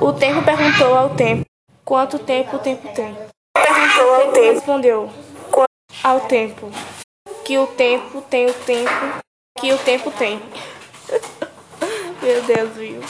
O tempo perguntou ao tempo: Quanto tempo o tempo tem? Perguntou ao tempo. Respondeu ao tempo: Que o tempo tem o tempo que o tempo tem. Meu Deus, viu?